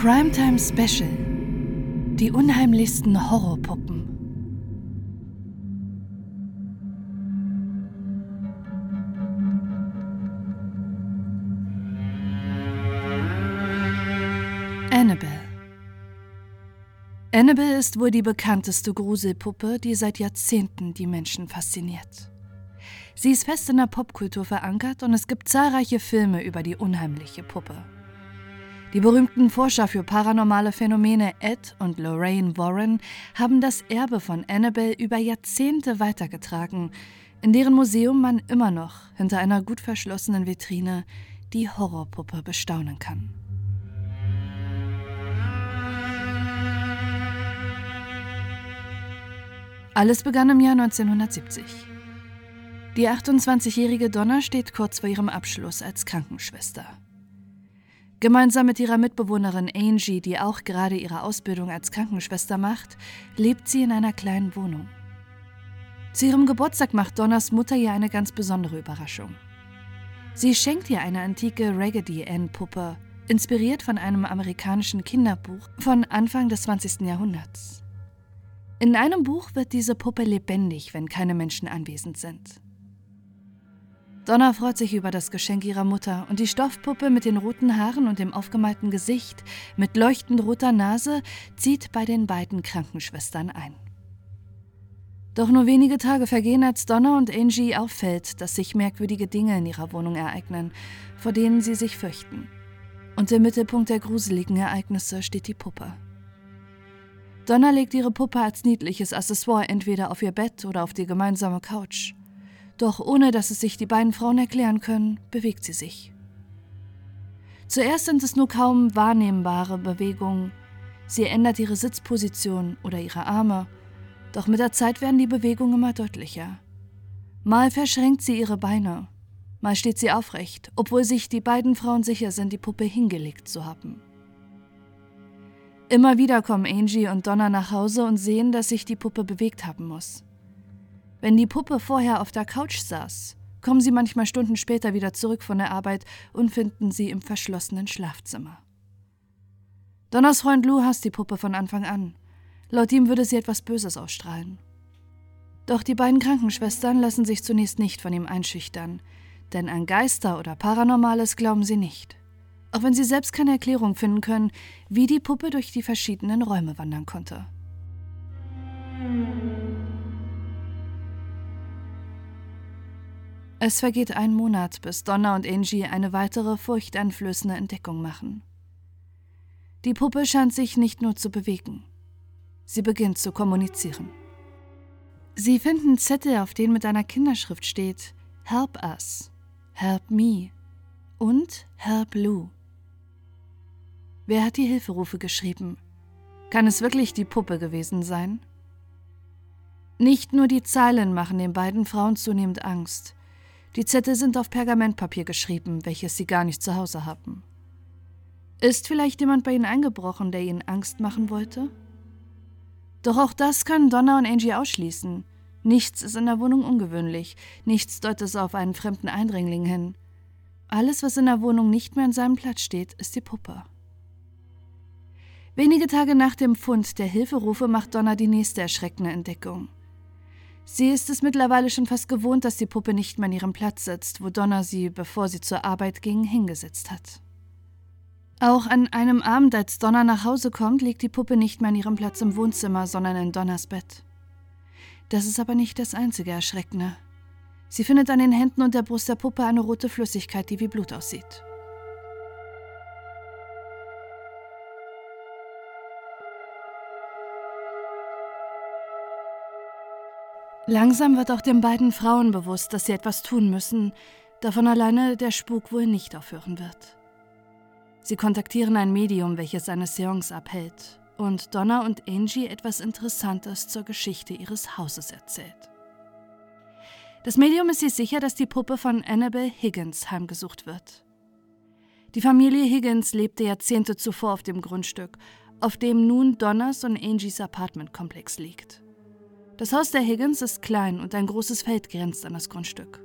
Primetime Special. Die unheimlichsten Horrorpuppen. Annabelle. Annabelle ist wohl die bekannteste Gruselpuppe, die seit Jahrzehnten die Menschen fasziniert. Sie ist fest in der Popkultur verankert und es gibt zahlreiche Filme über die unheimliche Puppe. Die berühmten Forscher für paranormale Phänomene Ed und Lorraine Warren haben das Erbe von Annabelle über Jahrzehnte weitergetragen, in deren Museum man immer noch hinter einer gut verschlossenen Vitrine die Horrorpuppe bestaunen kann. Alles begann im Jahr 1970. Die 28-jährige Donna steht kurz vor ihrem Abschluss als Krankenschwester. Gemeinsam mit ihrer Mitbewohnerin Angie, die auch gerade ihre Ausbildung als Krankenschwester macht, lebt sie in einer kleinen Wohnung. Zu ihrem Geburtstag macht Donners Mutter ihr eine ganz besondere Überraschung. Sie schenkt ihr eine antike Raggedy Ann-Puppe, inspiriert von einem amerikanischen Kinderbuch von Anfang des 20. Jahrhunderts. In einem Buch wird diese Puppe lebendig, wenn keine Menschen anwesend sind. Donna freut sich über das Geschenk ihrer Mutter und die Stoffpuppe mit den roten Haaren und dem aufgemalten Gesicht mit leuchtend roter Nase zieht bei den beiden Krankenschwestern ein. Doch nur wenige Tage vergehen, als Donna und Angie auffällt, dass sich merkwürdige Dinge in ihrer Wohnung ereignen, vor denen sie sich fürchten. Und im Mittelpunkt der gruseligen Ereignisse steht die Puppe. Donna legt ihre Puppe als niedliches Accessoire entweder auf ihr Bett oder auf die gemeinsame Couch. Doch ohne dass es sich die beiden Frauen erklären können, bewegt sie sich. Zuerst sind es nur kaum wahrnehmbare Bewegungen. Sie ändert ihre Sitzposition oder ihre Arme, doch mit der Zeit werden die Bewegungen immer deutlicher. Mal verschränkt sie ihre Beine, mal steht sie aufrecht, obwohl sich die beiden Frauen sicher sind, die Puppe hingelegt zu haben. Immer wieder kommen Angie und Donna nach Hause und sehen, dass sich die Puppe bewegt haben muss. Wenn die Puppe vorher auf der Couch saß, kommen sie manchmal Stunden später wieder zurück von der Arbeit und finden sie im verschlossenen Schlafzimmer. Donners Freund Lou hasst die Puppe von Anfang an. Laut ihm würde sie etwas Böses ausstrahlen. Doch die beiden Krankenschwestern lassen sich zunächst nicht von ihm einschüchtern, denn an Geister oder Paranormales glauben sie nicht. Auch wenn sie selbst keine Erklärung finden können, wie die Puppe durch die verschiedenen Räume wandern konnte. Es vergeht ein Monat, bis Donna und Angie eine weitere furchteinflößende Entdeckung machen. Die Puppe scheint sich nicht nur zu bewegen. Sie beginnt zu kommunizieren. Sie finden Zettel, auf denen mit einer Kinderschrift steht Help us, Help me und Help Lou. Wer hat die Hilferufe geschrieben? Kann es wirklich die Puppe gewesen sein? Nicht nur die Zeilen machen den beiden Frauen zunehmend Angst. Die Zettel sind auf Pergamentpapier geschrieben, welches sie gar nicht zu Hause haben. Ist vielleicht jemand bei ihnen eingebrochen, der ihnen Angst machen wollte? Doch auch das können Donna und Angie ausschließen. Nichts ist in der Wohnung ungewöhnlich, nichts deutet auf einen fremden Eindringling hin. Alles, was in der Wohnung nicht mehr an seinem Platz steht, ist die Puppe. Wenige Tage nach dem Fund der Hilferufe macht Donna die nächste erschreckende Entdeckung. Sie ist es mittlerweile schon fast gewohnt, dass die Puppe nicht mehr an ihrem Platz sitzt, wo Donna sie, bevor sie zur Arbeit ging, hingesetzt hat. Auch an einem Abend, als Donna nach Hause kommt, liegt die Puppe nicht mehr an ihrem Platz im Wohnzimmer, sondern in Donners Bett. Das ist aber nicht das einzige Erschreckende. Sie findet an den Händen und der Brust der Puppe eine rote Flüssigkeit, die wie Blut aussieht. Langsam wird auch den beiden Frauen bewusst, dass sie etwas tun müssen, davon alleine der Spuk wohl nicht aufhören wird. Sie kontaktieren ein Medium, welches eine Seance abhält, und Donna und Angie etwas Interessantes zur Geschichte ihres Hauses erzählt. Das Medium ist sich sicher, dass die Puppe von Annabel Higgins heimgesucht wird. Die Familie Higgins lebte Jahrzehnte zuvor auf dem Grundstück, auf dem nun Donners und Angies Apartmentkomplex liegt. Das Haus der Higgins ist klein und ein großes Feld grenzt an das Grundstück.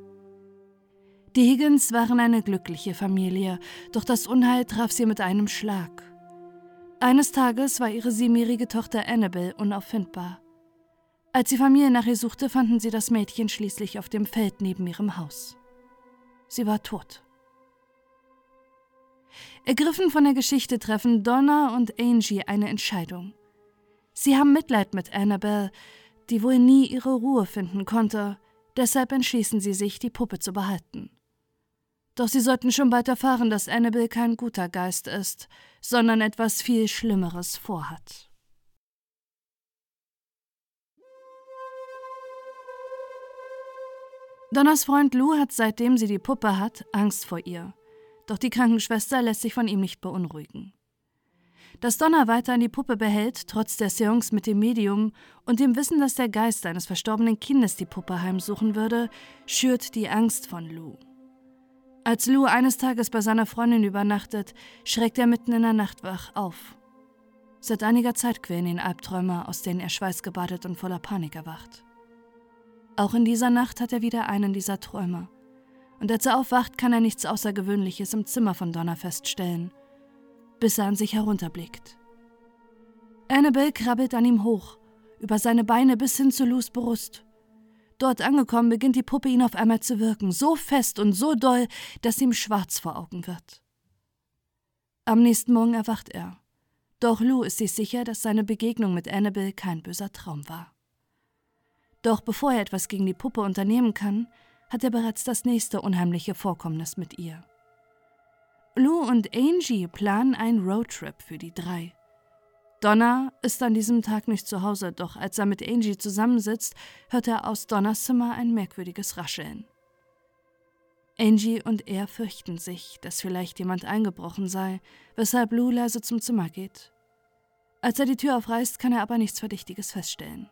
Die Higgins waren eine glückliche Familie, doch das Unheil traf sie mit einem Schlag. Eines Tages war ihre siebenjährige Tochter Annabel unauffindbar. Als die Familie nach ihr suchte, fanden sie das Mädchen schließlich auf dem Feld neben ihrem Haus. Sie war tot. Ergriffen von der Geschichte treffen Donna und Angie eine Entscheidung. Sie haben Mitleid mit Annabelle, die wohl nie ihre Ruhe finden konnte, deshalb entschließen sie sich, die Puppe zu behalten. Doch sie sollten schon bald erfahren, dass Annabelle kein guter Geist ist, sondern etwas viel Schlimmeres vorhat. Donners Freund Lou hat seitdem sie die Puppe hat, Angst vor ihr. Doch die Krankenschwester lässt sich von ihm nicht beunruhigen. Dass Donna weiterhin die Puppe behält, trotz der Seance mit dem Medium und dem Wissen, dass der Geist eines verstorbenen Kindes die Puppe heimsuchen würde, schürt die Angst von Lou. Als Lou eines Tages bei seiner Freundin übernachtet, schreckt er mitten in der Nacht wach auf. Seit einiger Zeit quälen ihn Albträume, aus denen er schweißgebadet und voller Panik erwacht. Auch in dieser Nacht hat er wieder einen dieser Träume. Und als er aufwacht, kann er nichts Außergewöhnliches im Zimmer von Donna feststellen, bis er an sich herunterblickt. Annabelle krabbelt an ihm hoch, über seine Beine bis hin zu Lus Brust. Dort angekommen, beginnt die Puppe ihn auf einmal zu wirken, so fest und so doll, dass ihm schwarz vor Augen wird. Am nächsten Morgen erwacht er. Doch Lou ist sich sicher, dass seine Begegnung mit Annabelle kein böser Traum war. Doch bevor er etwas gegen die Puppe unternehmen kann, hat er bereits das nächste unheimliche Vorkommnis mit ihr. Lou und Angie planen einen Roadtrip für die drei. Donna ist an diesem Tag nicht zu Hause, doch als er mit Angie zusammensitzt, hört er aus Donners Zimmer ein merkwürdiges Rascheln. Angie und er fürchten sich, dass vielleicht jemand eingebrochen sei, weshalb Lou leise zum Zimmer geht. Als er die Tür aufreißt, kann er aber nichts Verdächtiges feststellen.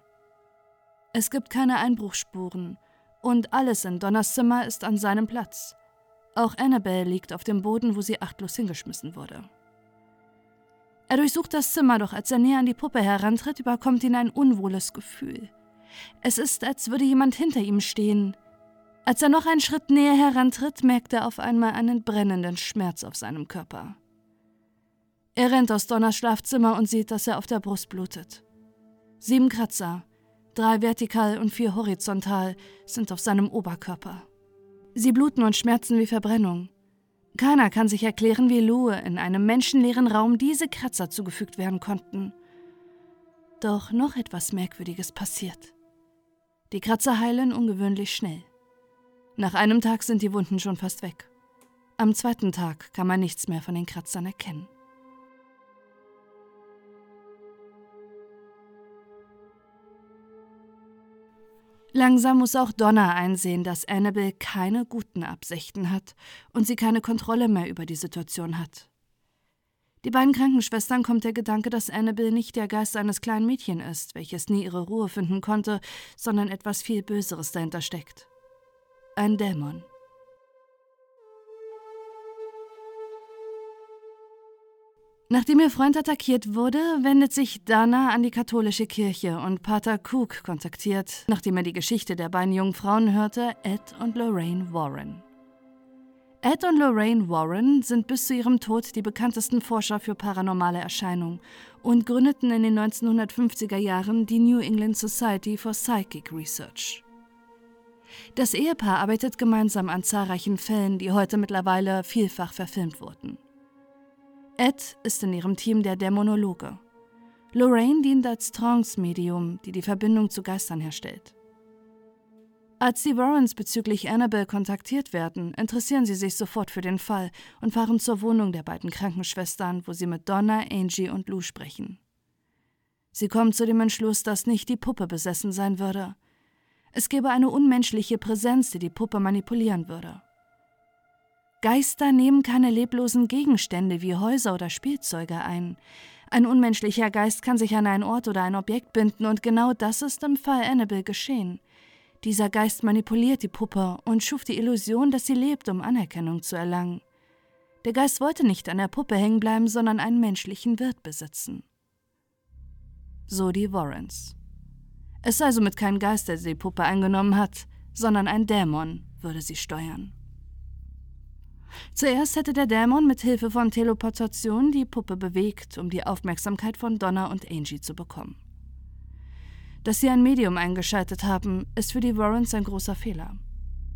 Es gibt keine Einbruchsspuren und alles in Donners Zimmer ist an seinem Platz. Auch Annabelle liegt auf dem Boden, wo sie achtlos hingeschmissen wurde. Er durchsucht das Zimmer, doch als er näher an die Puppe herantritt, überkommt ihn ein unwohles Gefühl. Es ist, als würde jemand hinter ihm stehen. Als er noch einen Schritt näher herantritt, merkt er auf einmal einen brennenden Schmerz auf seinem Körper. Er rennt aus Donners Schlafzimmer und sieht, dass er auf der Brust blutet. Sieben Kratzer, drei vertikal und vier horizontal, sind auf seinem Oberkörper. Sie bluten und schmerzen wie Verbrennung. Keiner kann sich erklären, wie Lue in einem menschenleeren Raum diese Kratzer zugefügt werden konnten. Doch noch etwas Merkwürdiges passiert. Die Kratzer heilen ungewöhnlich schnell. Nach einem Tag sind die Wunden schon fast weg. Am zweiten Tag kann man nichts mehr von den Kratzern erkennen. Langsam muss auch Donna einsehen, dass Annabel keine guten Absichten hat und sie keine Kontrolle mehr über die Situation hat. Die beiden Krankenschwestern kommt der Gedanke, dass Annabel nicht der Geist eines kleinen Mädchen ist, welches nie ihre Ruhe finden konnte, sondern etwas viel Böseres dahinter steckt. Ein Dämon. Nachdem ihr Freund attackiert wurde, wendet sich Dana an die katholische Kirche und Pater Cook kontaktiert, nachdem er die Geschichte der beiden jungen Frauen hörte, Ed und Lorraine Warren. Ed und Lorraine Warren sind bis zu ihrem Tod die bekanntesten Forscher für paranormale Erscheinungen und gründeten in den 1950er Jahren die New England Society for Psychic Research. Das Ehepaar arbeitet gemeinsam an zahlreichen Fällen, die heute mittlerweile vielfach verfilmt wurden. Ed ist in ihrem Team der Dämonologe. Lorraine dient als Trance-Medium, die die Verbindung zu Geistern herstellt. Als die Warrens bezüglich Annabelle kontaktiert werden, interessieren sie sich sofort für den Fall und fahren zur Wohnung der beiden Krankenschwestern, wo sie mit Donna, Angie und Lou sprechen. Sie kommen zu dem Entschluss, dass nicht die Puppe besessen sein würde. Es gäbe eine unmenschliche Präsenz, die die Puppe manipulieren würde. Geister nehmen keine leblosen Gegenstände wie Häuser oder Spielzeuge ein. Ein unmenschlicher Geist kann sich an einen Ort oder ein Objekt binden, und genau das ist im Fall Annabel geschehen. Dieser Geist manipuliert die Puppe und schuf die Illusion, dass sie lebt, um Anerkennung zu erlangen. Der Geist wollte nicht an der Puppe hängen bleiben, sondern einen menschlichen Wirt besitzen. So die Warrens. Es sei somit kein Geist, der die Puppe eingenommen hat, sondern ein Dämon würde sie steuern. Zuerst hätte der Dämon mit Hilfe von Teleportation die Puppe bewegt, um die Aufmerksamkeit von Donna und Angie zu bekommen. Dass sie ein Medium eingeschaltet haben, ist für die Warrens ein großer Fehler.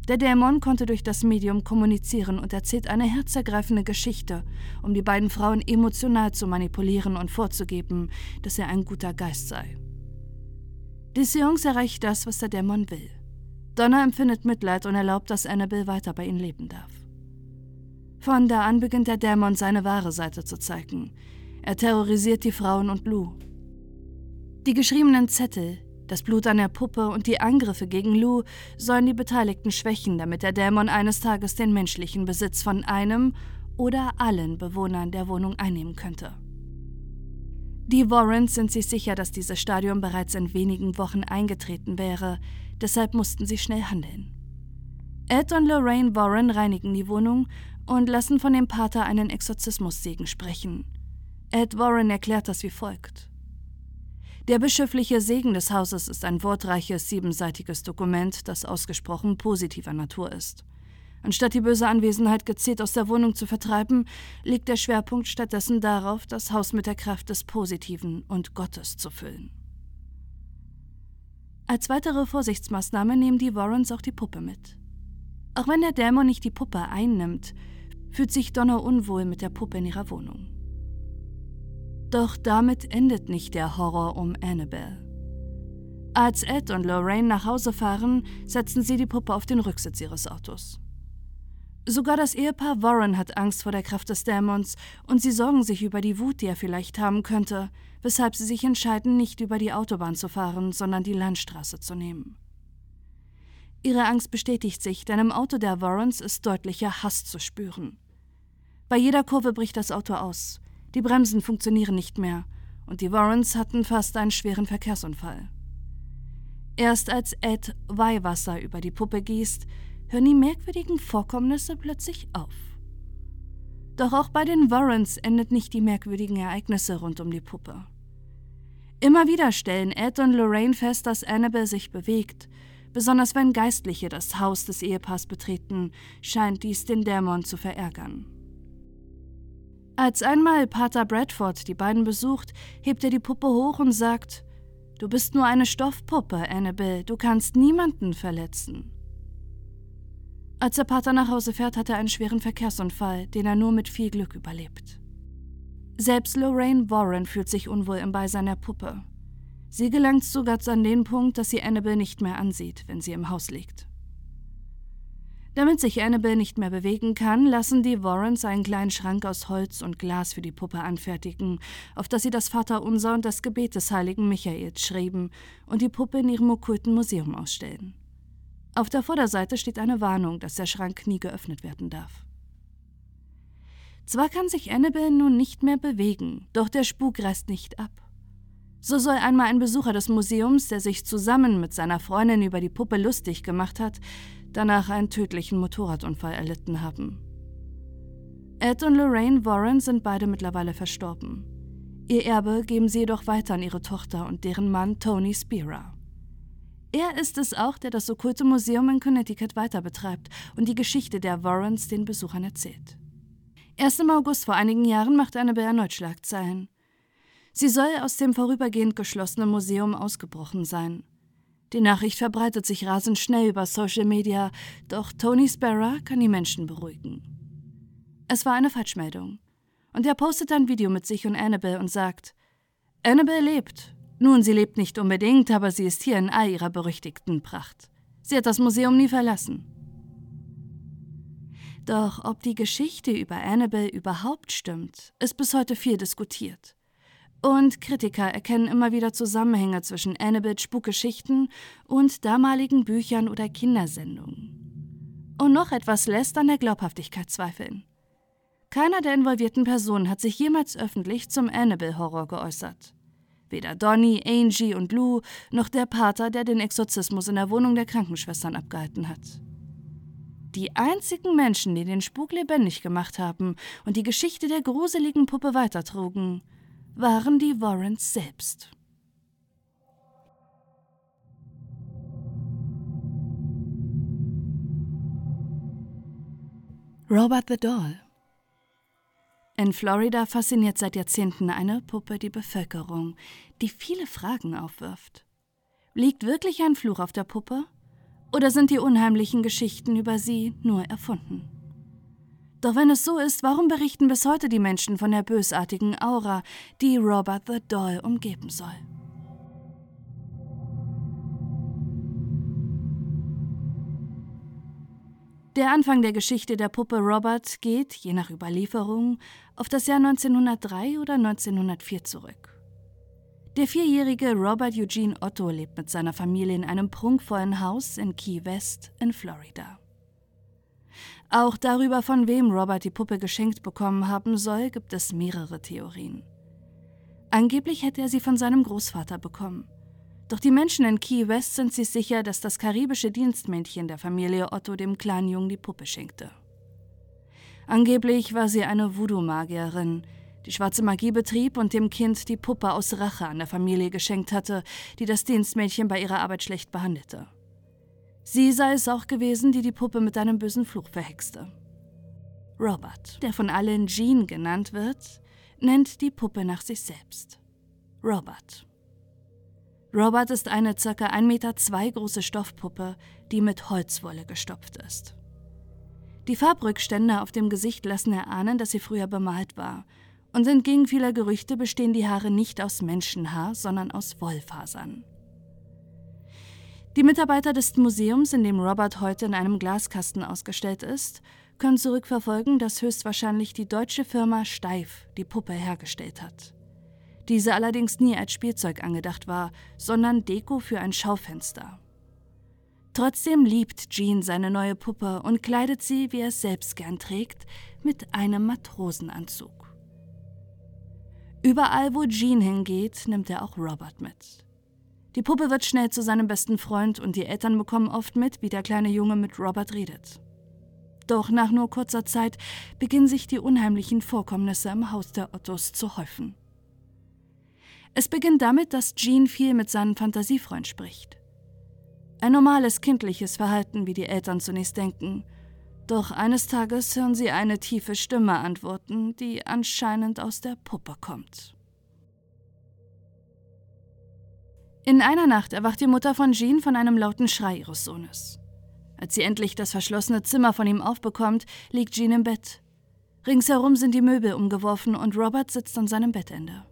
Der Dämon konnte durch das Medium kommunizieren und erzählt eine herzergreifende Geschichte, um die beiden Frauen emotional zu manipulieren und vorzugeben, dass er ein guter Geist sei. Die Seance erreicht das, was der Dämon will. Donna empfindet Mitleid und erlaubt, dass Annabelle weiter bei ihnen leben darf. Von da an beginnt der Dämon seine wahre Seite zu zeigen. Er terrorisiert die Frauen und Lou. Die geschriebenen Zettel, das Blut an der Puppe und die Angriffe gegen Lou sollen die Beteiligten schwächen, damit der Dämon eines Tages den menschlichen Besitz von einem oder allen Bewohnern der Wohnung einnehmen könnte. Die Warrens sind sich sicher, dass dieses Stadium bereits in wenigen Wochen eingetreten wäre, deshalb mussten sie schnell handeln. Ed und Lorraine Warren reinigen die Wohnung und lassen von dem Pater einen Exorzismussegen sprechen. Ed Warren erklärt das wie folgt. Der bischöfliche Segen des Hauses ist ein wortreiches, siebenseitiges Dokument, das ausgesprochen positiver Natur ist. Anstatt die böse Anwesenheit gezielt aus der Wohnung zu vertreiben, liegt der Schwerpunkt stattdessen darauf, das Haus mit der Kraft des Positiven und Gottes zu füllen. Als weitere Vorsichtsmaßnahme nehmen die Warrens auch die Puppe mit. Auch wenn der Dämon nicht die Puppe einnimmt, fühlt sich Donna unwohl mit der Puppe in ihrer Wohnung. Doch damit endet nicht der Horror um Annabelle. Als Ed und Lorraine nach Hause fahren, setzen sie die Puppe auf den Rücksitz ihres Autos. Sogar das Ehepaar Warren hat Angst vor der Kraft des Dämons und sie sorgen sich über die Wut, die er vielleicht haben könnte, weshalb sie sich entscheiden, nicht über die Autobahn zu fahren, sondern die Landstraße zu nehmen. Ihre Angst bestätigt sich, denn im Auto der Warrens ist deutlicher Hass zu spüren. Bei jeder Kurve bricht das Auto aus. Die Bremsen funktionieren nicht mehr und die Warrens hatten fast einen schweren Verkehrsunfall. Erst als Ed Weihwasser über die Puppe gießt, hören die merkwürdigen Vorkommnisse plötzlich auf. Doch auch bei den Warrens endet nicht die merkwürdigen Ereignisse rund um die Puppe. Immer wieder stellen Ed und Lorraine fest, dass Annabelle sich bewegt. Besonders wenn Geistliche das Haus des Ehepaars betreten, scheint dies den Dämon zu verärgern. Als einmal Pater Bradford die beiden besucht, hebt er die Puppe hoch und sagt: Du bist nur eine Stoffpuppe, Annabelle, du kannst niemanden verletzen. Als der Pater nach Hause fährt, hat er einen schweren Verkehrsunfall, den er nur mit viel Glück überlebt. Selbst Lorraine Warren fühlt sich unwohl im Beisein der Puppe. Sie gelangt sogar an den Punkt, dass sie Annabelle nicht mehr ansieht, wenn sie im Haus liegt. Damit sich Annabelle nicht mehr bewegen kann, lassen die Warrens einen kleinen Schrank aus Holz und Glas für die Puppe anfertigen, auf das sie das Vaterunser und das Gebet des heiligen Michaels schrieben und die Puppe in ihrem okkulten Museum ausstellen. Auf der Vorderseite steht eine Warnung, dass der Schrank nie geöffnet werden darf. Zwar kann sich Annabelle nun nicht mehr bewegen, doch der Spuk reißt nicht ab. So soll einmal ein Besucher des Museums, der sich zusammen mit seiner Freundin über die Puppe lustig gemacht hat, danach einen tödlichen Motorradunfall erlitten haben. Ed und Lorraine Warren sind beide mittlerweile verstorben. Ihr Erbe geben sie jedoch weiter an ihre Tochter und deren Mann Tony Spira. Er ist es auch, der das okkulte Museum in Connecticut weiter betreibt und die Geschichte der Warrens den Besuchern erzählt. Erst im August vor einigen Jahren machte Annabelle erneut Schlagzeilen. Sie soll aus dem vorübergehend geschlossenen Museum ausgebrochen sein. Die Nachricht verbreitet sich rasend schnell über Social Media, doch Tony Sparrow kann die Menschen beruhigen. Es war eine Falschmeldung. Und er postet ein Video mit sich und Annabelle und sagt: Annabelle lebt. Nun, sie lebt nicht unbedingt, aber sie ist hier in all ihrer berüchtigten Pracht. Sie hat das Museum nie verlassen. Doch ob die Geschichte über Annabelle überhaupt stimmt, ist bis heute viel diskutiert. Und Kritiker erkennen immer wieder Zusammenhänge zwischen Annabeth Spukgeschichten und damaligen Büchern oder Kindersendungen. Und noch etwas lässt an der Glaubhaftigkeit zweifeln. Keiner der involvierten Personen hat sich jemals öffentlich zum Annabelle-Horror geäußert. Weder Donny, Angie und Lou, noch der Pater, der den Exorzismus in der Wohnung der Krankenschwestern abgehalten hat. Die einzigen Menschen, die den Spuk lebendig gemacht haben und die Geschichte der gruseligen Puppe weitertrugen, waren die Warrens selbst. Robert the Doll. In Florida fasziniert seit Jahrzehnten eine Puppe die Bevölkerung, die viele Fragen aufwirft. Liegt wirklich ein Fluch auf der Puppe? Oder sind die unheimlichen Geschichten über sie nur erfunden? Doch wenn es so ist, warum berichten bis heute die Menschen von der bösartigen Aura, die Robert the Doll umgeben soll? Der Anfang der Geschichte der Puppe Robert geht, je nach Überlieferung, auf das Jahr 1903 oder 1904 zurück. Der vierjährige Robert Eugene Otto lebt mit seiner Familie in einem prunkvollen Haus in Key West in Florida. Auch darüber, von wem Robert die Puppe geschenkt bekommen haben soll, gibt es mehrere Theorien. Angeblich hätte er sie von seinem Großvater bekommen. Doch die Menschen in Key West sind sich sicher, dass das karibische Dienstmädchen der Familie Otto dem kleinen Jungen die Puppe schenkte. Angeblich war sie eine Voodoo-Magierin, die schwarze Magie betrieb und dem Kind die Puppe aus Rache an der Familie geschenkt hatte, die das Dienstmädchen bei ihrer Arbeit schlecht behandelte. Sie sei es auch gewesen, die die Puppe mit einem bösen Fluch verhexte. Robert, der von allen Jean genannt wird, nennt die Puppe nach sich selbst. Robert. Robert ist eine ca. 1,2 Meter große Stoffpuppe, die mit Holzwolle gestopft ist. Die Farbrückstände auf dem Gesicht lassen erahnen, dass sie früher bemalt war, und entgegen vieler Gerüchte bestehen die Haare nicht aus Menschenhaar, sondern aus Wollfasern. Die Mitarbeiter des Museums, in dem Robert heute in einem Glaskasten ausgestellt ist, können zurückverfolgen, dass höchstwahrscheinlich die deutsche Firma Steif die Puppe hergestellt hat diese allerdings nie als Spielzeug angedacht war, sondern Deko für ein Schaufenster. Trotzdem liebt Jean seine neue Puppe und kleidet sie, wie er es selbst gern trägt, mit einem Matrosenanzug. Überall, wo Jean hingeht, nimmt er auch Robert mit. Die Puppe wird schnell zu seinem besten Freund und die Eltern bekommen oft mit, wie der kleine Junge mit Robert redet. Doch nach nur kurzer Zeit beginnen sich die unheimlichen Vorkommnisse im Haus der Ottos zu häufen. Es beginnt damit, dass Jean viel mit seinem Fantasiefreund spricht. Ein normales kindliches Verhalten, wie die Eltern zunächst denken. Doch eines Tages hören sie eine tiefe Stimme antworten, die anscheinend aus der Puppe kommt. In einer Nacht erwacht die Mutter von Jean von einem lauten Schrei ihres Sohnes. Als sie endlich das verschlossene Zimmer von ihm aufbekommt, liegt Jean im Bett. Ringsherum sind die Möbel umgeworfen und Robert sitzt an seinem Bettende.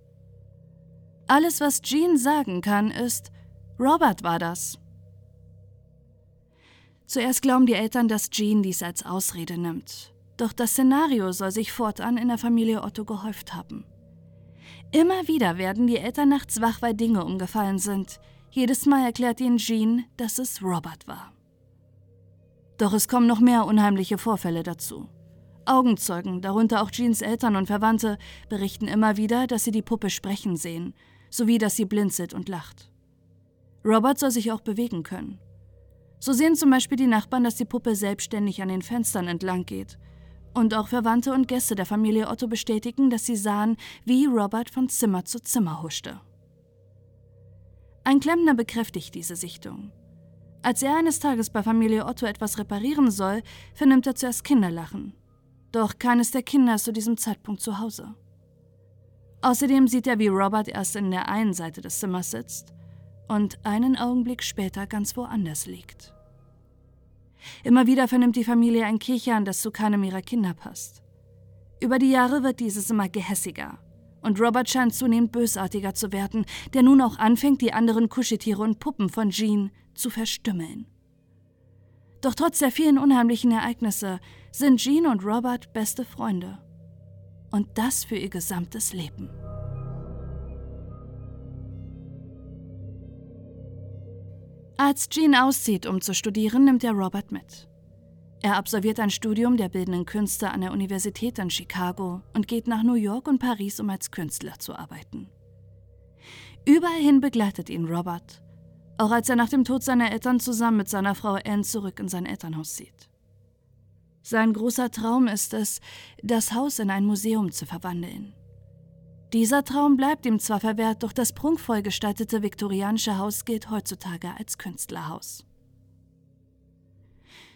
Alles, was Jean sagen kann, ist, Robert war das. Zuerst glauben die Eltern, dass Jean dies als Ausrede nimmt. Doch das Szenario soll sich fortan in der Familie Otto gehäuft haben. Immer wieder werden die Eltern nachts wach, weil Dinge umgefallen sind. Jedes Mal erklärt ihnen Jean, dass es Robert war. Doch es kommen noch mehr unheimliche Vorfälle dazu. Augenzeugen, darunter auch Jeans Eltern und Verwandte, berichten immer wieder, dass sie die Puppe sprechen sehen sowie dass sie blinzelt und lacht. Robert soll sich auch bewegen können. So sehen zum Beispiel die Nachbarn, dass die Puppe selbstständig an den Fenstern entlang geht. Und auch Verwandte und Gäste der Familie Otto bestätigen, dass sie sahen, wie Robert von Zimmer zu Zimmer huschte. Ein Klempner bekräftigt diese Sichtung. Als er eines Tages bei Familie Otto etwas reparieren soll, vernimmt er zuerst Kinderlachen. Doch keines der Kinder ist zu diesem Zeitpunkt zu Hause. Außerdem sieht er, wie Robert erst in der einen Seite des Zimmers sitzt und einen Augenblick später ganz woanders liegt. Immer wieder vernimmt die Familie ein Kichern, das zu keinem ihrer Kinder passt. Über die Jahre wird dieses immer gehässiger und Robert scheint zunehmend bösartiger zu werden, der nun auch anfängt, die anderen Kuscheltiere und Puppen von Jean zu verstümmeln. Doch trotz der vielen unheimlichen Ereignisse sind Jean und Robert beste Freunde und das für ihr gesamtes Leben. Als Jean auszieht, um zu studieren, nimmt er Robert mit. Er absolviert ein Studium der bildenden Künste an der Universität in Chicago und geht nach New York und Paris, um als Künstler zu arbeiten. Überall hin begleitet ihn Robert, auch als er nach dem Tod seiner Eltern zusammen mit seiner Frau Anne zurück in sein Elternhaus zieht. Sein großer Traum ist es, das Haus in ein Museum zu verwandeln. Dieser Traum bleibt ihm zwar verwehrt, doch das prunkvoll gestaltete viktorianische Haus gilt heutzutage als Künstlerhaus.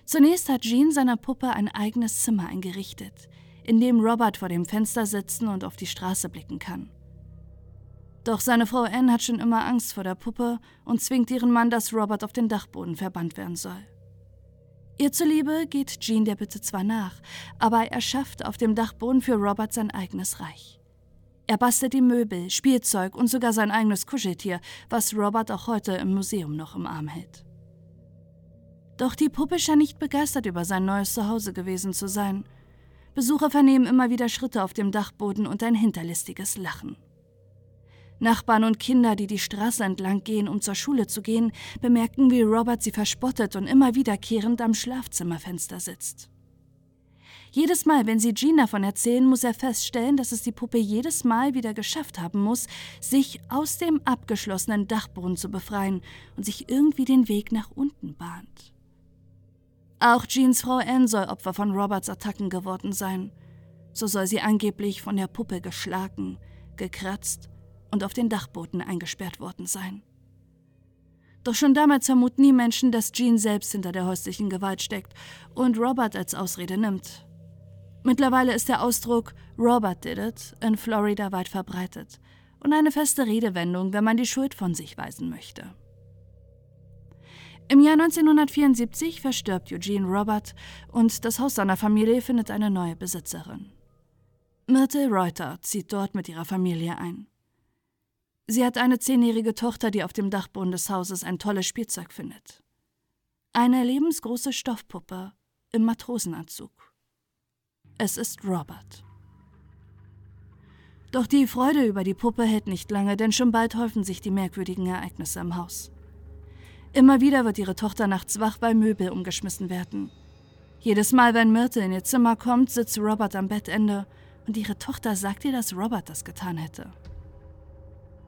Zunächst hat Jean seiner Puppe ein eigenes Zimmer eingerichtet, in dem Robert vor dem Fenster sitzen und auf die Straße blicken kann. Doch seine Frau Anne hat schon immer Angst vor der Puppe und zwingt ihren Mann, dass Robert auf den Dachboden verbannt werden soll. Ihr zuliebe geht Jean der Bitte zwar nach, aber er schafft auf dem Dachboden für Robert sein eigenes Reich. Er bastelt die Möbel, Spielzeug und sogar sein eigenes Kuscheltier, was Robert auch heute im Museum noch im Arm hält. Doch die Puppe scheint nicht begeistert über sein neues Zuhause gewesen zu sein. Besucher vernehmen immer wieder Schritte auf dem Dachboden und ein hinterlistiges Lachen. Nachbarn und Kinder, die die Straße entlang gehen, um zur Schule zu gehen, bemerken, wie Robert sie verspottet und immer wiederkehrend am Schlafzimmerfenster sitzt. Jedes Mal, wenn sie Jean davon erzählen, muss er feststellen, dass es die Puppe jedes Mal wieder geschafft haben muss, sich aus dem abgeschlossenen Dachboden zu befreien und sich irgendwie den Weg nach unten bahnt. Auch Jeans Frau Anne soll Opfer von Roberts Attacken geworden sein. So soll sie angeblich von der Puppe geschlagen, gekratzt und auf den Dachboden eingesperrt worden sein. Doch schon damals vermuten nie Menschen, dass Jean selbst hinter der häuslichen Gewalt steckt und Robert als Ausrede nimmt. Mittlerweile ist der Ausdruck Robert did it in Florida weit verbreitet und eine feste Redewendung, wenn man die Schuld von sich weisen möchte. Im Jahr 1974 verstirbt Eugene Robert und das Haus seiner Familie findet eine neue Besitzerin. Myrtle Reuter zieht dort mit ihrer Familie ein. Sie hat eine zehnjährige Tochter, die auf dem Dachboden des Hauses ein tolles Spielzeug findet. Eine lebensgroße Stoffpuppe im Matrosenanzug. Es ist Robert. Doch die Freude über die Puppe hält nicht lange, denn schon bald häufen sich die merkwürdigen Ereignisse im Haus. Immer wieder wird ihre Tochter nachts wach, weil Möbel umgeschmissen werden. Jedes Mal, wenn Myrtle in ihr Zimmer kommt, sitzt Robert am Bettende und ihre Tochter sagt ihr, dass Robert das getan hätte.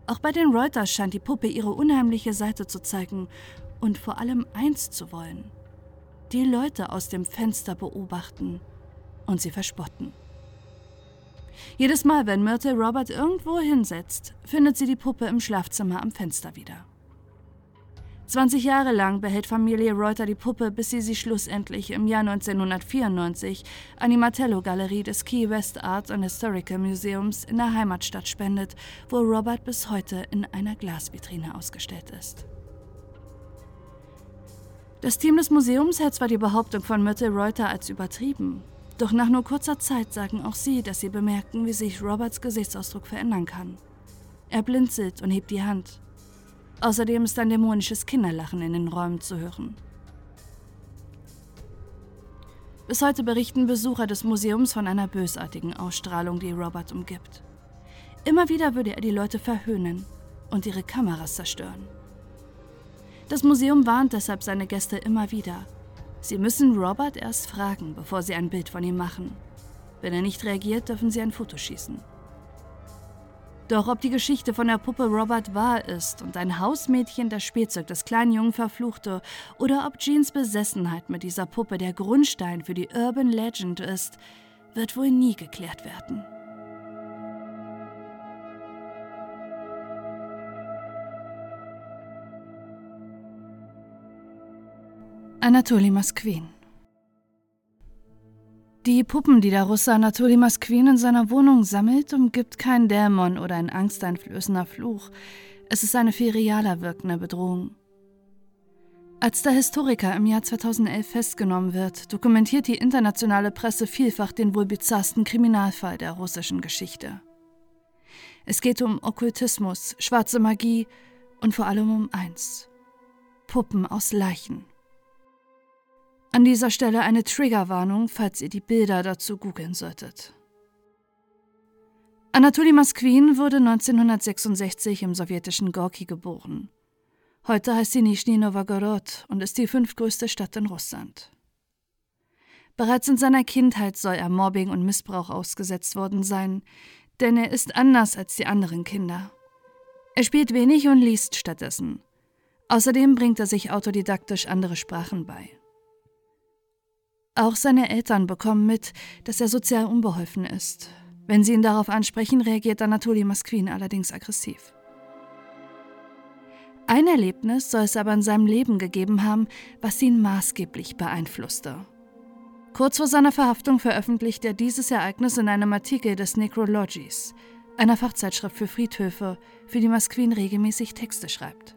Auch bei den Reuters scheint die Puppe ihre unheimliche Seite zu zeigen und vor allem eins zu wollen: die Leute aus dem Fenster beobachten und sie verspotten. Jedes Mal, wenn Myrtle Robert irgendwo hinsetzt, findet sie die Puppe im Schlafzimmer am Fenster wieder. 20 Jahre lang behält Familie Reuter die Puppe, bis sie sie schlussendlich im Jahr 1994 an die Martello-Galerie des Key West Art and Historical Museums in der Heimatstadt spendet, wo Robert bis heute in einer Glasvitrine ausgestellt ist. Das Team des Museums hält zwar die Behauptung von Myrtle Reuter als übertrieben, doch nach nur kurzer Zeit sagen auch sie, dass sie bemerken, wie sich Roberts Gesichtsausdruck verändern kann. Er blinzelt und hebt die Hand. Außerdem ist ein dämonisches Kinderlachen in den Räumen zu hören. Bis heute berichten Besucher des Museums von einer bösartigen Ausstrahlung, die Robert umgibt. Immer wieder würde er die Leute verhöhnen und ihre Kameras zerstören. Das Museum warnt deshalb seine Gäste immer wieder. Sie müssen Robert erst fragen, bevor sie ein Bild von ihm machen. Wenn er nicht reagiert, dürfen sie ein Foto schießen. Doch ob die Geschichte von der Puppe Robert wahr ist und ein Hausmädchen das Spielzeug des kleinen Jungen verfluchte, oder ob Jeans Besessenheit mit dieser Puppe der Grundstein für die Urban Legend ist, wird wohl nie geklärt werden. Anatoly Masquin die Puppen, die der Russe Anatoly Masquin in seiner Wohnung sammelt, umgibt kein Dämon oder ein angsteinflößender Fluch. Es ist eine viel realer wirkende Bedrohung. Als der Historiker im Jahr 2011 festgenommen wird, dokumentiert die internationale Presse vielfach den wohl bizarrsten Kriminalfall der russischen Geschichte. Es geht um Okkultismus, schwarze Magie und vor allem um eins: Puppen aus Leichen. An dieser Stelle eine Triggerwarnung, falls ihr die Bilder dazu googeln solltet. Anatoly Masquin wurde 1966 im sowjetischen Gorki geboren. Heute heißt sie Nischni Novgorod und ist die fünftgrößte Stadt in Russland. Bereits in seiner Kindheit soll er Mobbing und Missbrauch ausgesetzt worden sein, denn er ist anders als die anderen Kinder. Er spielt wenig und liest stattdessen. Außerdem bringt er sich autodidaktisch andere Sprachen bei. Auch seine Eltern bekommen mit, dass er sozial unbeholfen ist. Wenn sie ihn darauf ansprechen, reagiert Anatoly Masquin allerdings aggressiv. Ein Erlebnis soll es aber in seinem Leben gegeben haben, was ihn maßgeblich beeinflusste. Kurz vor seiner Verhaftung veröffentlicht er dieses Ereignis in einem Artikel des Necrologies, einer Fachzeitschrift für Friedhöfe, für die Masquin regelmäßig Texte schreibt.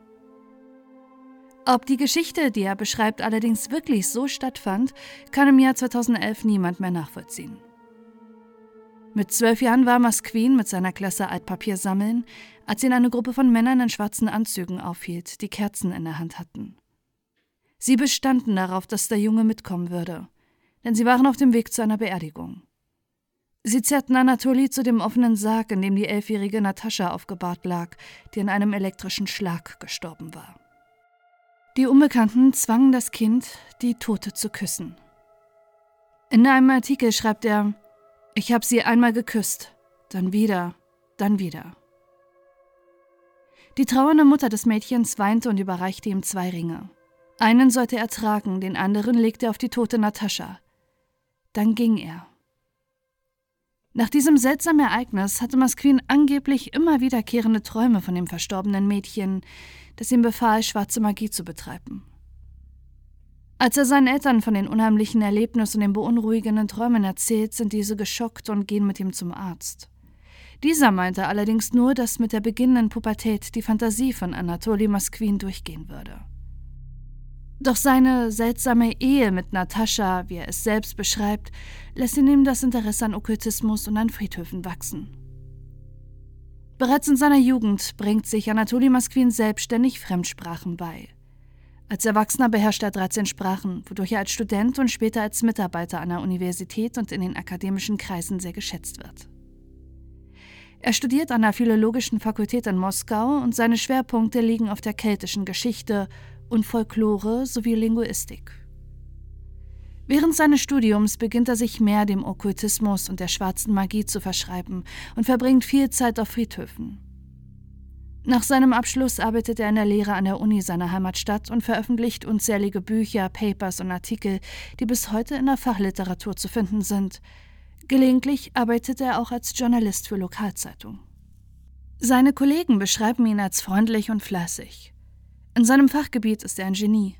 Ob die Geschichte, die er beschreibt, allerdings wirklich so stattfand, kann im Jahr 2011 niemand mehr nachvollziehen. Mit zwölf Jahren war Masquin mit seiner Klasse Altpapier sammeln, als ihn eine Gruppe von Männern in schwarzen Anzügen aufhielt, die Kerzen in der Hand hatten. Sie bestanden darauf, dass der Junge mitkommen würde, denn sie waren auf dem Weg zu einer Beerdigung. Sie zerrten Anatoli zu dem offenen Sarg, in dem die elfjährige Natascha aufgebahrt lag, die in einem elektrischen Schlag gestorben war. Die Unbekannten zwangen das Kind, die Tote zu küssen. In einem Artikel schreibt er, ich habe sie einmal geküsst, dann wieder, dann wieder. Die trauernde Mutter des Mädchens weinte und überreichte ihm zwei Ringe. Einen sollte er tragen, den anderen legte er auf die tote Natascha. Dann ging er. Nach diesem seltsamen Ereignis hatte Masquin angeblich immer wiederkehrende Träume von dem verstorbenen Mädchen, das ihm befahl, schwarze Magie zu betreiben. Als er seinen Eltern von den unheimlichen Erlebnissen und den beunruhigenden Träumen erzählt, sind diese geschockt und gehen mit ihm zum Arzt. Dieser meinte allerdings nur, dass mit der beginnenden Pubertät die Fantasie von Anatoly Masquin durchgehen würde. Doch seine seltsame Ehe mit Natascha, wie er es selbst beschreibt, lässt in ihm das Interesse an Okkultismus und an Friedhöfen wachsen. Bereits in seiner Jugend bringt sich Anatoly Masquin selbstständig Fremdsprachen bei. Als Erwachsener beherrscht er 13 Sprachen, wodurch er als Student und später als Mitarbeiter an der Universität und in den akademischen Kreisen sehr geschätzt wird. Er studiert an der Philologischen Fakultät in Moskau und seine Schwerpunkte liegen auf der keltischen Geschichte und Folklore sowie Linguistik. Während seines Studiums beginnt er sich mehr dem Okkultismus und der schwarzen Magie zu verschreiben und verbringt viel Zeit auf Friedhöfen. Nach seinem Abschluss arbeitet er in der Lehre an der Uni seiner Heimatstadt und veröffentlicht unzählige Bücher, Papers und Artikel, die bis heute in der Fachliteratur zu finden sind. Gelegentlich arbeitet er auch als Journalist für Lokalzeitungen. Seine Kollegen beschreiben ihn als freundlich und fleißig. In seinem Fachgebiet ist er ein Genie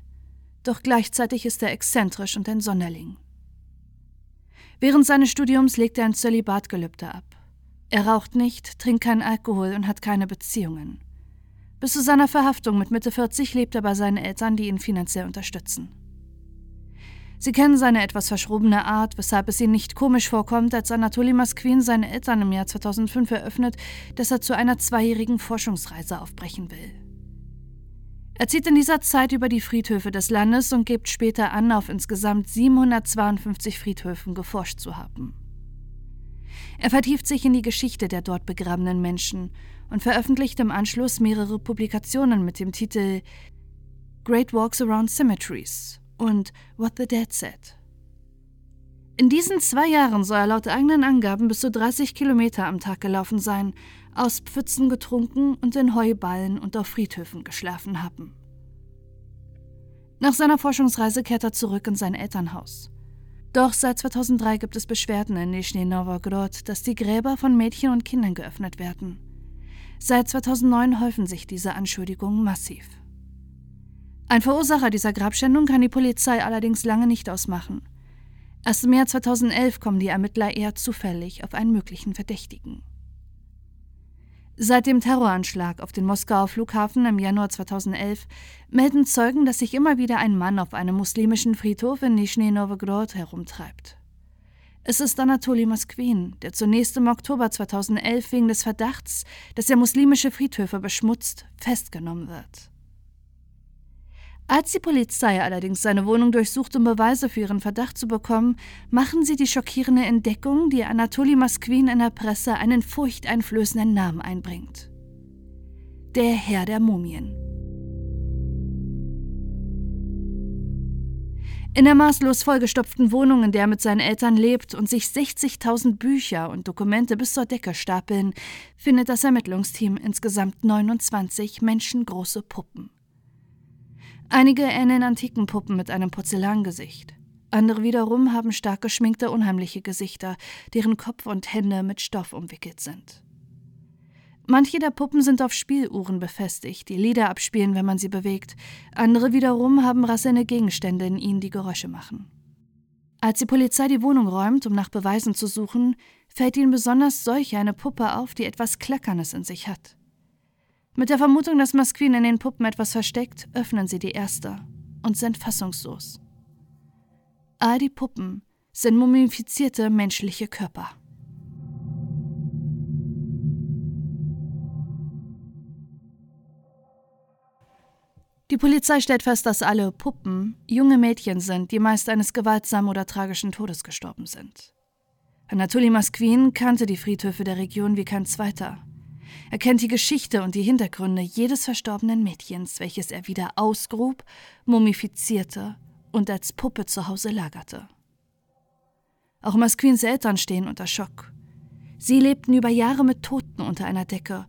doch gleichzeitig ist er exzentrisch und ein Sonderling. Während seines Studiums legt er ein Zölibatgelübde ab. Er raucht nicht, trinkt keinen Alkohol und hat keine Beziehungen. Bis zu seiner Verhaftung mit Mitte 40 lebt er bei seinen Eltern, die ihn finanziell unterstützen. Sie kennen seine etwas verschrobene Art, weshalb es ihnen nicht komisch vorkommt, als Anatoly Masquin seine Eltern im Jahr 2005 eröffnet, dass er zu einer zweijährigen Forschungsreise aufbrechen will. Er zieht in dieser Zeit über die Friedhöfe des Landes und gibt später an, auf insgesamt 752 Friedhöfen geforscht zu haben. Er vertieft sich in die Geschichte der dort begrabenen Menschen und veröffentlicht im Anschluss mehrere Publikationen mit dem Titel Great Walks Around Cemeteries und What the Dead Said. In diesen zwei Jahren soll er laut eigenen Angaben bis zu 30 Kilometer am Tag gelaufen sein, aus Pfützen getrunken und in Heuballen und auf Friedhöfen geschlafen haben. Nach seiner Forschungsreise kehrt er zurück in sein Elternhaus. Doch seit 2003 gibt es Beschwerden in Nizhny Novgorod, dass die Gräber von Mädchen und Kindern geöffnet werden. Seit 2009 häufen sich diese Anschuldigungen massiv. Ein Verursacher dieser Grabschändung kann die Polizei allerdings lange nicht ausmachen. Erst im Jahr 2011 kommen die Ermittler eher zufällig auf einen möglichen Verdächtigen. Seit dem Terroranschlag auf den Moskauer Flughafen im Januar 2011 melden Zeugen, dass sich immer wieder ein Mann auf einem muslimischen Friedhof in Nischni Novgorod herumtreibt. Es ist Anatoly Masquin, der zunächst im Oktober 2011 wegen des Verdachts, dass er muslimische Friedhöfe beschmutzt, festgenommen wird. Als die Polizei allerdings seine Wohnung durchsucht, um Beweise für ihren Verdacht zu bekommen, machen sie die schockierende Entdeckung, die Anatoly Masquin in der Presse einen furchteinflößenden Namen einbringt. Der Herr der Mumien. In der maßlos vollgestopften Wohnung, in der er mit seinen Eltern lebt und sich 60.000 Bücher und Dokumente bis zur Decke stapeln, findet das Ermittlungsteam insgesamt 29 menschengroße Puppen. Einige ähneln antiken Puppen mit einem Porzellangesicht. Andere wiederum haben stark geschminkte, unheimliche Gesichter, deren Kopf und Hände mit Stoff umwickelt sind. Manche der Puppen sind auf Spieluhren befestigt, die Lieder abspielen, wenn man sie bewegt. Andere wiederum haben rasselnde Gegenstände in ihnen, die Geräusche machen. Als die Polizei die Wohnung räumt, um nach Beweisen zu suchen, fällt ihnen besonders solch eine Puppe auf, die etwas Klackerndes in sich hat. Mit der Vermutung, dass Masquin in den Puppen etwas versteckt, öffnen sie die erste und sind fassungslos. All die Puppen sind mumifizierte menschliche Körper. Die Polizei stellt fest, dass alle Puppen junge Mädchen sind, die meist eines gewaltsamen oder tragischen Todes gestorben sind. Anatoly Masquin kannte die Friedhöfe der Region wie kein zweiter. Er kennt die Geschichte und die Hintergründe jedes verstorbenen Mädchens, welches er wieder ausgrub, mumifizierte und als Puppe zu Hause lagerte. Auch Masquins Eltern stehen unter Schock. Sie lebten über Jahre mit Toten unter einer Decke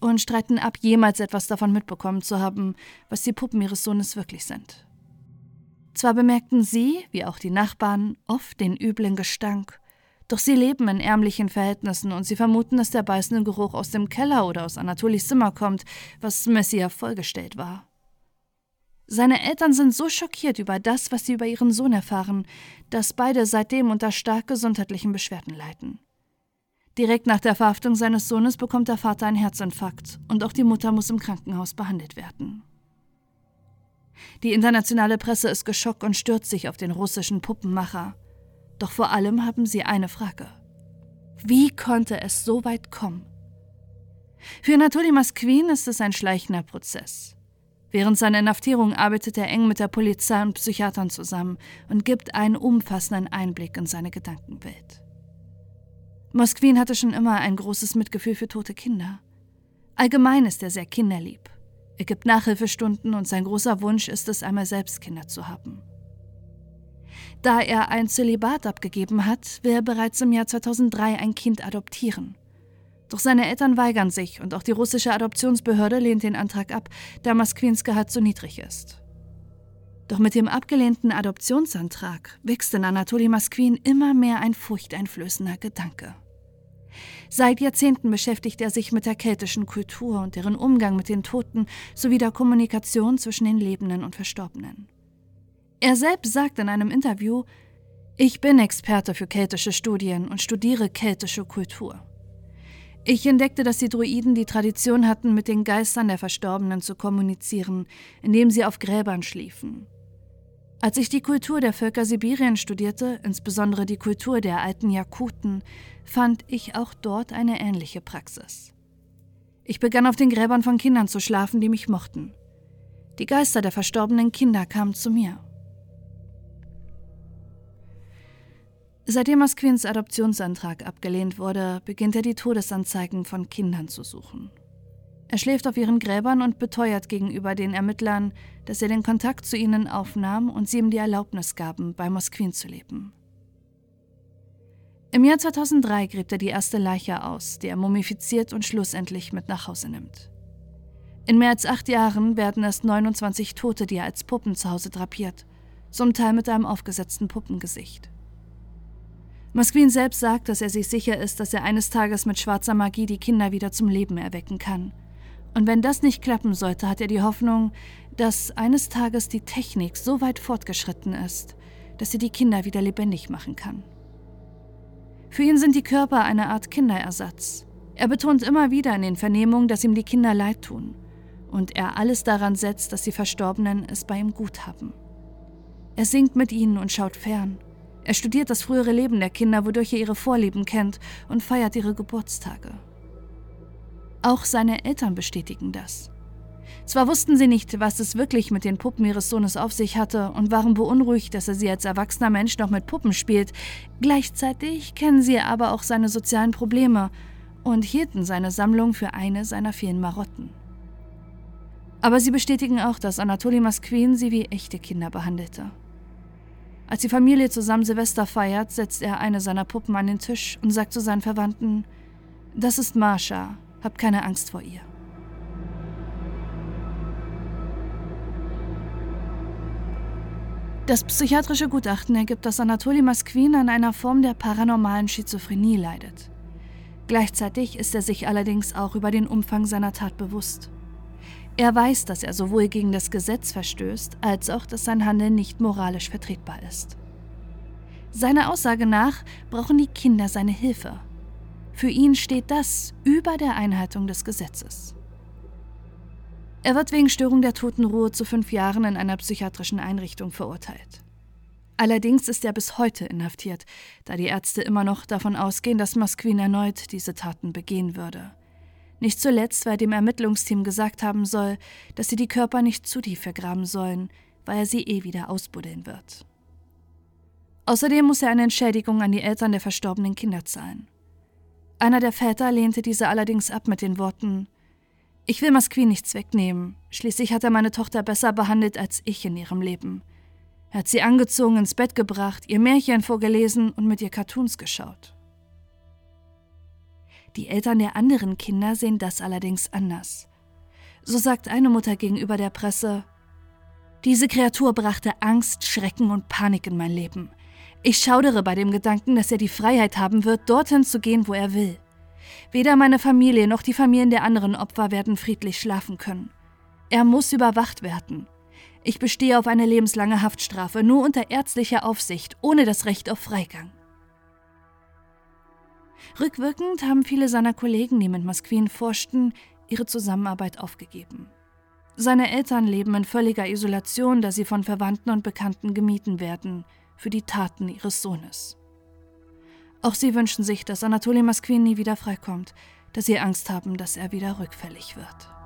und streiten ab, jemals etwas davon mitbekommen zu haben, was die Puppen ihres Sohnes wirklich sind. Zwar bemerkten sie, wie auch die Nachbarn, oft den üblen Gestank, doch sie leben in ärmlichen Verhältnissen und sie vermuten, dass der beißende Geruch aus dem Keller oder aus Anatolis Zimmer kommt, was Messia vollgestellt war. Seine Eltern sind so schockiert über das, was sie über ihren Sohn erfahren, dass beide seitdem unter stark gesundheitlichen Beschwerden leiden. Direkt nach der Verhaftung seines Sohnes bekommt der Vater einen Herzinfarkt und auch die Mutter muss im Krankenhaus behandelt werden. Die internationale Presse ist geschockt und stürzt sich auf den russischen Puppenmacher. Doch vor allem haben sie eine Frage. Wie konnte es so weit kommen? Für Anatoly Masquin ist es ein schleichender Prozess. Während seiner Inhaftierung arbeitet er eng mit der Polizei und Psychiatern zusammen und gibt einen umfassenden Einblick in seine Gedankenwelt. Mosquin hatte schon immer ein großes Mitgefühl für tote Kinder. Allgemein ist er sehr kinderlieb. Er gibt Nachhilfestunden und sein großer Wunsch ist es, einmal selbst Kinder zu haben. Da er ein Zölibat abgegeben hat, will er bereits im Jahr 2003 ein Kind adoptieren. Doch seine Eltern weigern sich und auch die russische Adoptionsbehörde lehnt den Antrag ab, da Masquins Gehalt so niedrig ist. Doch mit dem abgelehnten Adoptionsantrag wächst in Anatoly Masquin immer mehr ein furchteinflößender Gedanke. Seit Jahrzehnten beschäftigt er sich mit der keltischen Kultur und deren Umgang mit den Toten sowie der Kommunikation zwischen den Lebenden und Verstorbenen. Er selbst sagt in einem Interview, ich bin Experte für keltische Studien und studiere keltische Kultur. Ich entdeckte, dass die Druiden die Tradition hatten, mit den Geistern der Verstorbenen zu kommunizieren, indem sie auf Gräbern schliefen. Als ich die Kultur der Völker Sibirien studierte, insbesondere die Kultur der alten Jakuten, fand ich auch dort eine ähnliche Praxis. Ich begann auf den Gräbern von Kindern zu schlafen, die mich mochten. Die Geister der verstorbenen Kinder kamen zu mir. Seitdem Masquins Adoptionsantrag abgelehnt wurde, beginnt er die Todesanzeigen von Kindern zu suchen. Er schläft auf ihren Gräbern und beteuert gegenüber den Ermittlern, dass er den Kontakt zu ihnen aufnahm und sie ihm die Erlaubnis gaben, bei Mosquin zu leben. Im Jahr 2003 gräbt er die erste Leiche aus, die er mumifiziert und schlussendlich mit nach Hause nimmt. In mehr als acht Jahren werden es 29 Tote, die er als Puppen zu Hause drapiert, zum Teil mit einem aufgesetzten Puppengesicht. Mosquin selbst sagt, dass er sich sicher ist, dass er eines Tages mit schwarzer Magie die Kinder wieder zum Leben erwecken kann und wenn das nicht klappen sollte, hat er die Hoffnung, dass eines Tages die Technik so weit fortgeschritten ist, dass sie die Kinder wieder lebendig machen kann. Für ihn sind die Körper eine Art Kinderersatz. Er betont immer wieder in den Vernehmungen, dass ihm die Kinder leid tun und er alles daran setzt, dass die Verstorbenen es bei ihm gut haben. Er singt mit ihnen und schaut fern. Er studiert das frühere Leben der Kinder, wodurch er ihre Vorlieben kennt und feiert ihre Geburtstage. Auch seine Eltern bestätigen das. Zwar wussten sie nicht, was es wirklich mit den Puppen ihres Sohnes auf sich hatte und waren beunruhigt, dass er sie als erwachsener Mensch noch mit Puppen spielt, gleichzeitig kennen sie aber auch seine sozialen Probleme und hielten seine Sammlung für eine seiner vielen Marotten. Aber sie bestätigen auch, dass Anatoly Masquin sie wie echte Kinder behandelte. Als die Familie zusammen Silvester feiert, setzt er eine seiner Puppen an den Tisch und sagt zu seinen Verwandten, das ist Marsha, hab keine Angst vor ihr. Das psychiatrische Gutachten ergibt, dass Anatoly Masquin an einer Form der paranormalen Schizophrenie leidet. Gleichzeitig ist er sich allerdings auch über den Umfang seiner Tat bewusst. Er weiß, dass er sowohl gegen das Gesetz verstößt, als auch, dass sein Handeln nicht moralisch vertretbar ist. Seiner Aussage nach brauchen die Kinder seine Hilfe. Für ihn steht das über der Einhaltung des Gesetzes. Er wird wegen Störung der Totenruhe zu fünf Jahren in einer psychiatrischen Einrichtung verurteilt. Allerdings ist er bis heute inhaftiert, da die Ärzte immer noch davon ausgehen, dass Mosquin erneut diese Taten begehen würde. Nicht zuletzt, weil dem Ermittlungsteam gesagt haben soll, dass sie die Körper nicht zu tief vergraben sollen, weil er sie eh wieder ausbuddeln wird. Außerdem muss er eine Entschädigung an die Eltern der verstorbenen Kinder zahlen. Einer der Väter lehnte diese allerdings ab mit den Worten Ich will Masquin nichts wegnehmen, schließlich hat er meine Tochter besser behandelt als ich in ihrem Leben. Er hat sie angezogen, ins Bett gebracht, ihr Märchen vorgelesen und mit ihr Cartoons geschaut. Die Eltern der anderen Kinder sehen das allerdings anders. So sagt eine Mutter gegenüber der Presse, diese Kreatur brachte Angst, Schrecken und Panik in mein Leben. Ich schaudere bei dem Gedanken, dass er die Freiheit haben wird, dorthin zu gehen, wo er will. Weder meine Familie noch die Familien der anderen Opfer werden friedlich schlafen können. Er muss überwacht werden. Ich bestehe auf eine lebenslange Haftstrafe, nur unter ärztlicher Aufsicht, ohne das Recht auf Freigang. Rückwirkend haben viele seiner Kollegen, die mit Masquin forschten, ihre Zusammenarbeit aufgegeben. Seine Eltern leben in völliger Isolation, da sie von Verwandten und Bekannten gemieden werden für die Taten ihres Sohnes. Auch sie wünschen sich, dass Anatoly Masquin nie wieder freikommt, da sie Angst haben, dass er wieder rückfällig wird.